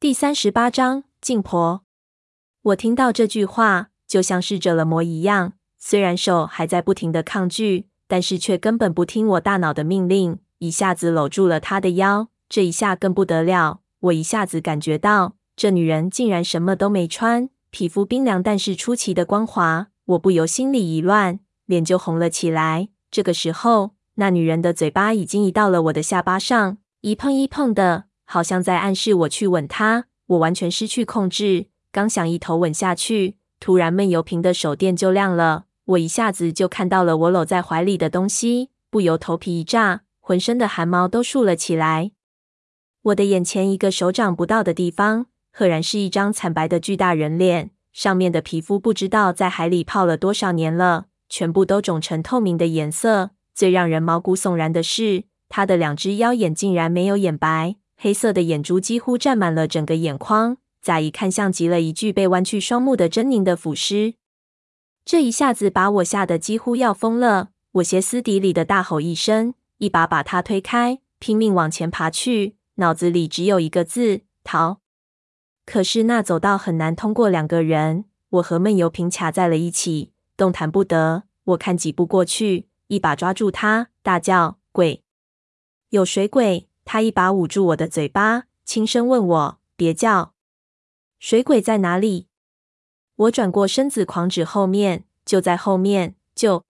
第三十八章，静婆。我听到这句话，就像是着了魔一样。虽然手还在不停的抗拒，但是却根本不听我大脑的命令，一下子搂住了她的腰。这一下更不得了，我一下子感觉到，这女人竟然什么都没穿，皮肤冰凉，但是出奇的光滑。我不由心里一乱，脸就红了起来。这个时候，那女人的嘴巴已经移到了我的下巴上，一碰一碰的。好像在暗示我去吻他，我完全失去控制，刚想一头吻下去，突然闷油瓶的手电就亮了，我一下子就看到了我搂在怀里的东西，不由头皮一炸，浑身的汗毛都竖了起来。我的眼前一个手掌不到的地方，赫然是一张惨白的巨大人脸，上面的皮肤不知道在海里泡了多少年了，全部都肿成透明的颜色。最让人毛骨悚然的是，他的两只妖眼竟然没有眼白。黑色的眼珠几乎占满了整个眼眶，乍一看像极了一具被弯曲双目的狰狞的腐尸。这一下子把我吓得几乎要疯了，我歇斯底里的大吼一声，一把把他推开，拼命往前爬去，脑子里只有一个字：逃。可是那走道很难通过两个人，我和闷油瓶卡在了一起，动弹不得。我看几步过去，一把抓住他，大叫：“鬼！有水鬼！”他一把捂住我的嘴巴，轻声问我：“别叫，水鬼在哪里？”我转过身子，狂指后面，就在后面。就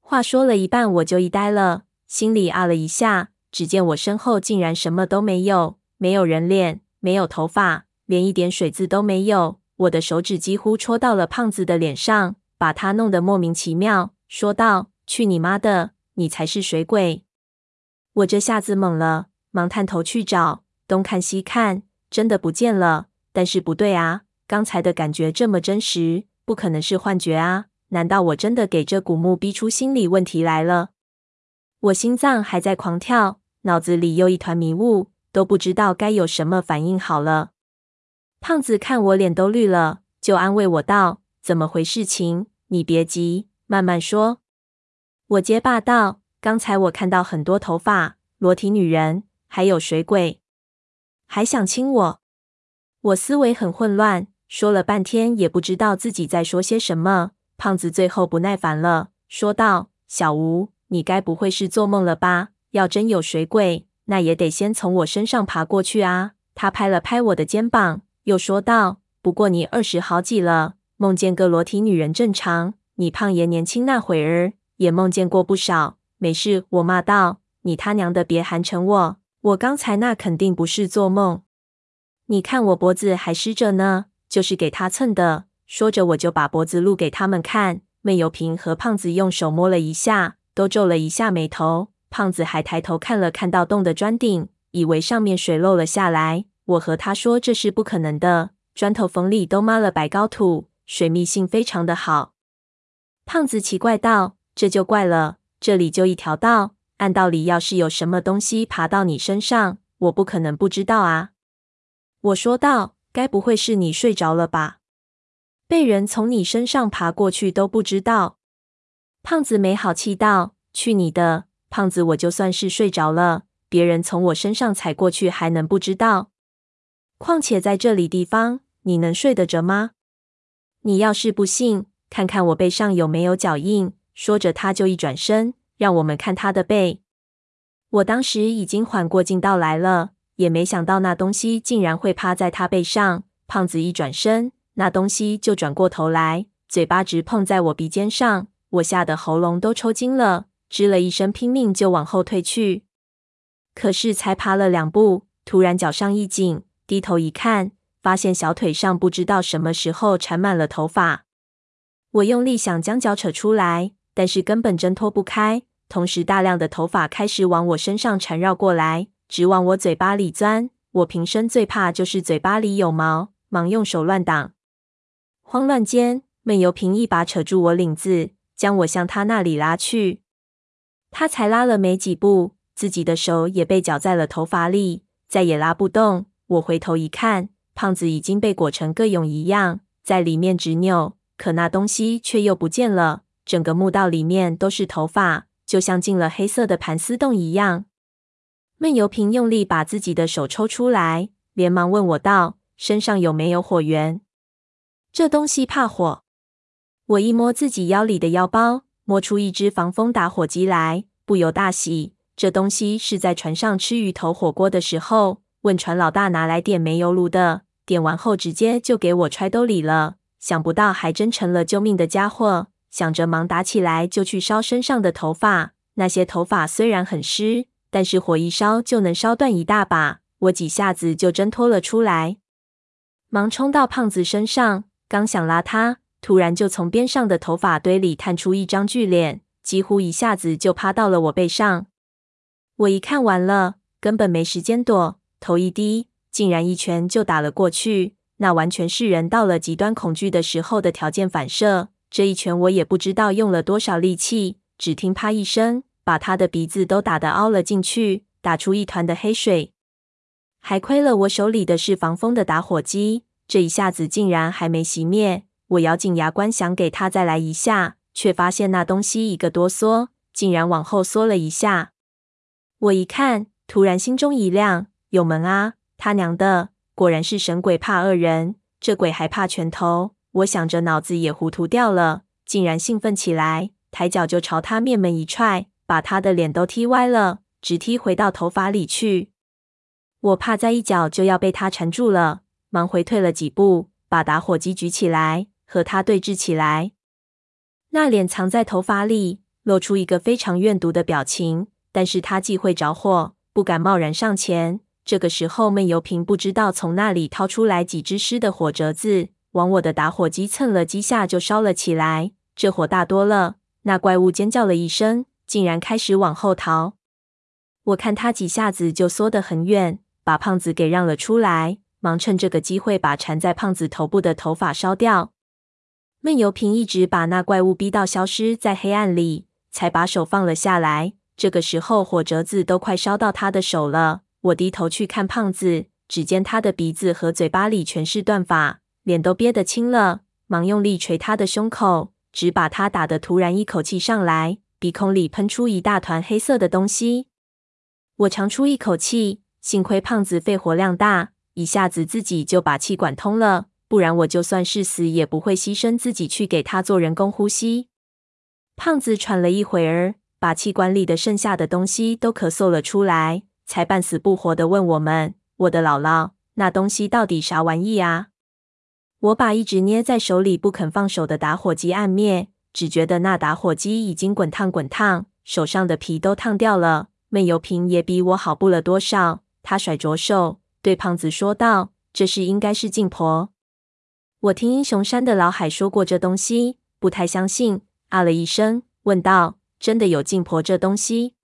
话说了一半，我就一呆了，心里啊了一下。只见我身后竟然什么都没有，没有人脸，没有头发，连一点水渍都没有。我的手指几乎戳到了胖子的脸上，把他弄得莫名其妙，说道：“去你妈的，你才是水鬼！”我这下子懵了。忙探头去找，东看西看，真的不见了。但是不对啊，刚才的感觉这么真实，不可能是幻觉啊！难道我真的给这古墓逼出心理问题来了？我心脏还在狂跳，脑子里又一团迷雾，都不知道该有什么反应好了。胖子看我脸都绿了，就安慰我道：“怎么回事情？你别急，慢慢说。”我结巴道：“刚才我看到很多头发，裸体女人。”还有水鬼，还想亲我？我思维很混乱，说了半天也不知道自己在说些什么。胖子最后不耐烦了，说道：“小吴，你该不会是做梦了吧？要真有水鬼，那也得先从我身上爬过去啊。”他拍了拍我的肩膀，又说道：“不过你二十好几了，梦见个裸体女人正常。你胖爷年轻那会儿也梦见过不少。没事。”我骂道：“你他娘的别寒碜我！”我刚才那肯定不是做梦，你看我脖子还湿着呢，就是给他蹭的。说着，我就把脖子露给他们看。闷油瓶和胖子用手摸了一下，都皱了一下眉头。胖子还抬头看了看到洞的砖顶，以为上面水漏了下来。我和他说这是不可能的，砖头缝里都抹了白膏土，水密性非常的好。胖子奇怪道：“这就怪了，这里就一条道。”按道理，要是有什么东西爬到你身上，我不可能不知道啊。我说道：“该不会是你睡着了吧？被人从你身上爬过去都不知道？”胖子没好气道：“去你的！胖子，我就算是睡着了，别人从我身上踩过去还能不知道？况且在这里地方，你能睡得着吗？你要是不信，看看我背上有没有脚印。”说着，他就一转身。让我们看他的背。我当时已经缓过劲道来了，也没想到那东西竟然会趴在他背上。胖子一转身，那东西就转过头来，嘴巴直碰在我鼻尖上。我吓得喉咙都抽筋了，吱了一声，拼命就往后退去。可是才爬了两步，突然脚上一紧，低头一看，发现小腿上不知道什么时候缠满了头发。我用力想将脚扯出来。但是根本挣脱不开，同时大量的头发开始往我身上缠绕过来，直往我嘴巴里钻。我平生最怕就是嘴巴里有毛，忙用手乱挡。慌乱间，闷油瓶一把扯住我领子，将我向他那里拉去。他才拉了没几步，自己的手也被绞在了头发里，再也拉不动。我回头一看，胖子已经被裹成个蛹一样，在里面直扭，可那东西却又不见了。整个墓道里面都是头发，就像进了黑色的盘丝洞一样。闷油瓶用力把自己的手抽出来，连忙问我道：“身上有没有火源？”这东西怕火。我一摸自己腰里的腰包，摸出一支防风打火机来，不由大喜。这东西是在船上吃鱼头火锅的时候，问船老大拿来点煤油炉的。点完后，直接就给我揣兜里了。想不到还真成了救命的家伙。想着忙打起来，就去烧身上的头发。那些头发虽然很湿，但是火一烧就能烧断一大把。我几下子就挣脱了出来，忙冲到胖子身上，刚想拉他，突然就从边上的头发堆里探出一张巨脸，几乎一下子就趴到了我背上。我一看完了，根本没时间躲，头一低，竟然一拳就打了过去。那完全是人到了极端恐惧的时候的条件反射。这一拳我也不知道用了多少力气，只听啪一声，把他的鼻子都打得凹了进去，打出一团的黑水。还亏了我手里的是防风的打火机，这一下子竟然还没熄灭。我咬紧牙关想给他再来一下，却发现那东西一个哆嗦，竟然往后缩了一下。我一看，突然心中一亮，有门啊！他娘的，果然是神鬼怕恶人，这鬼还怕拳头。我想着，脑子也糊涂掉了，竟然兴奋起来，抬脚就朝他面门一踹，把他的脸都踢歪了，直踢回到头发里去。我怕再一脚就要被他缠住了，忙回退了几步，把打火机举起来，和他对峙起来。那脸藏在头发里，露出一个非常怨毒的表情，但是他忌讳着火，不敢贸然上前。这个时候，闷油瓶不知道从哪里掏出来几支湿的火折子，往我的打火机蹭了几下就烧了起来。这火大多了，那怪物尖叫了一声，竟然开始往后逃。我看他几下子就缩得很远。把胖子给让了出来，忙趁这个机会把缠在胖子头部的头发烧掉。闷油瓶一直把那怪物逼到消失在黑暗里，才把手放了下来。这个时候火折子都快烧到他的手了。我低头去看胖子，只见他的鼻子和嘴巴里全是断发，脸都憋得青了，忙用力捶他的胸口，只把他打得突然一口气上来，鼻孔里喷出一大团黑色的东西。我长出一口气。幸亏胖子肺活量大，一下子自己就把气管通了，不然我就算是死也不会牺牲自己去给他做人工呼吸。胖子喘了一会儿，把气管里的剩下的东西都咳嗽了出来，才半死不活地问我们：“我的姥姥，那东西到底啥玩意啊？”我把一直捏在手里不肯放手的打火机按灭，只觉得那打火机已经滚烫滚烫，手上的皮都烫掉了。闷油瓶也比我好不了多少。他甩着手，对胖子说道：“这事应该是净婆。我听英雄山的老海说过这东西，不太相信，啊了一声，问道：‘真的有净婆这东西？’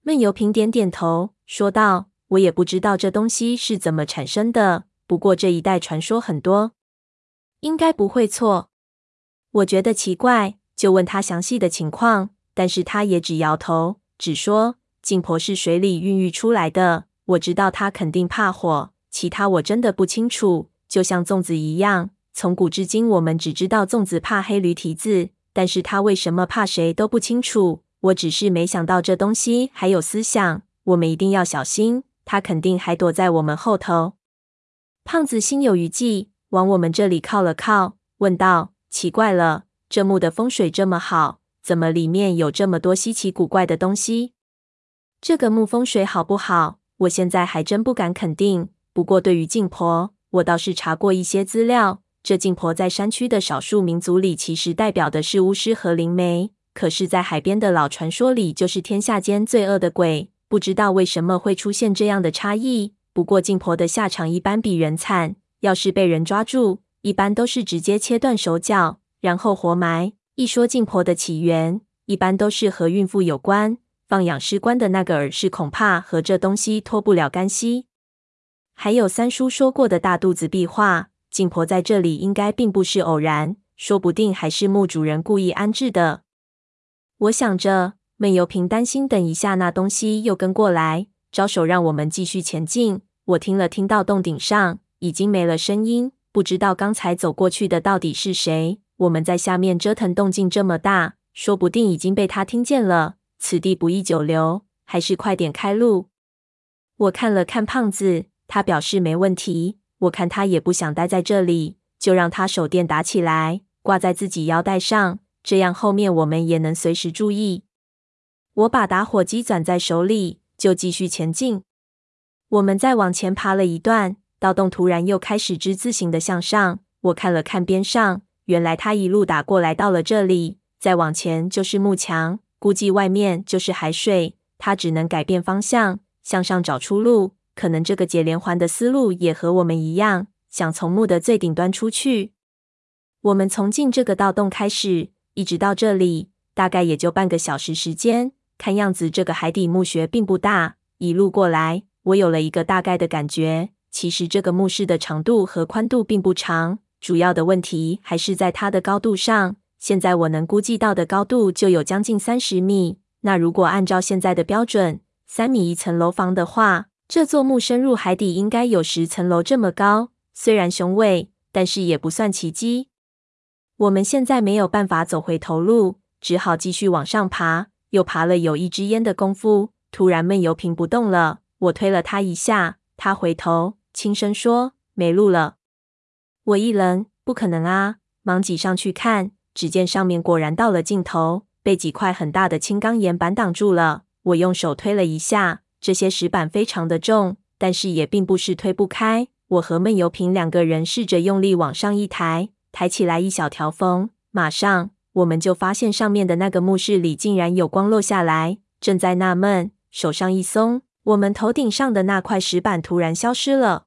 闷油瓶点点头，说道：‘我也不知道这东西是怎么产生的，不过这一代传说很多，应该不会错。’我觉得奇怪，就问他详细的情况，但是他也只摇头，只说净婆是水里孕育出来的。”我知道他肯定怕火，其他我真的不清楚。就像粽子一样，从古至今我们只知道粽子怕黑驴蹄子，但是他为什么怕谁都不清楚。我只是没想到这东西还有思想，我们一定要小心。他肯定还躲在我们后头。胖子心有余悸，往我们这里靠了靠，问道：“奇怪了，这墓的风水这么好，怎么里面有这么多稀奇古怪的东西？这个墓风水好不好？”我现在还真不敢肯定，不过对于净婆，我倒是查过一些资料。这净婆在山区的少数民族里，其实代表的是巫师和灵媒；可是，在海边的老传说里，就是天下间最恶的鬼。不知道为什么会出现这样的差异。不过，净婆的下场一般比人惨，要是被人抓住，一般都是直接切断手脚，然后活埋。一说净婆的起源，一般都是和孕妇有关。放养尸棺的那个耳饰，恐怕和这东西脱不了干系。还有三叔说过的大肚子壁画，净婆在这里应该并不是偶然，说不定还是墓主人故意安置的。我想着，闷油瓶担心等一下那东西又跟过来，招手让我们继续前进。我听了，听到洞顶上已经没了声音，不知道刚才走过去的到底是谁。我们在下面折腾，动静这么大，说不定已经被他听见了。此地不宜久留，还是快点开路。我看了看胖子，他表示没问题。我看他也不想待在这里，就让他手电打起来，挂在自己腰带上，这样后面我们也能随时注意。我把打火机攥在手里，就继续前进。我们再往前爬了一段，盗洞突然又开始之字形的向上。我看了看边上，原来他一路打过来到了这里。再往前就是幕墙，估计外面就是海水。他只能改变方向，向上找出路。可能这个解连环的思路也和我们一样，想从墓的最顶端出去。我们从进这个盗洞开始，一直到这里，大概也就半个小时时间。看样子这个海底墓穴并不大。一路过来，我有了一个大概的感觉。其实这个墓室的长度和宽度并不长，主要的问题还是在它的高度上。现在我能估计到的高度就有将近三十米。那如果按照现在的标准，三米一层楼房的话，这座墓深入海底应该有十层楼这么高。虽然雄伟，但是也不算奇迹。我们现在没有办法走回头路，只好继续往上爬。又爬了有一支烟的功夫，突然闷油瓶不动了。我推了他一下，他回头轻声说：“没路了。”我一愣：“不可能啊！”忙挤上去看，只见上面果然到了尽头，被几块很大的青钢岩板挡住了。我用手推了一下，这些石板非常的重，但是也并不是推不开。我和闷油瓶两个人试着用力往上一抬，抬起来一小条缝，马上。我们就发现上面的那个墓室里竟然有光落下来，正在纳闷，手上一松，我们头顶上的那块石板突然消失了。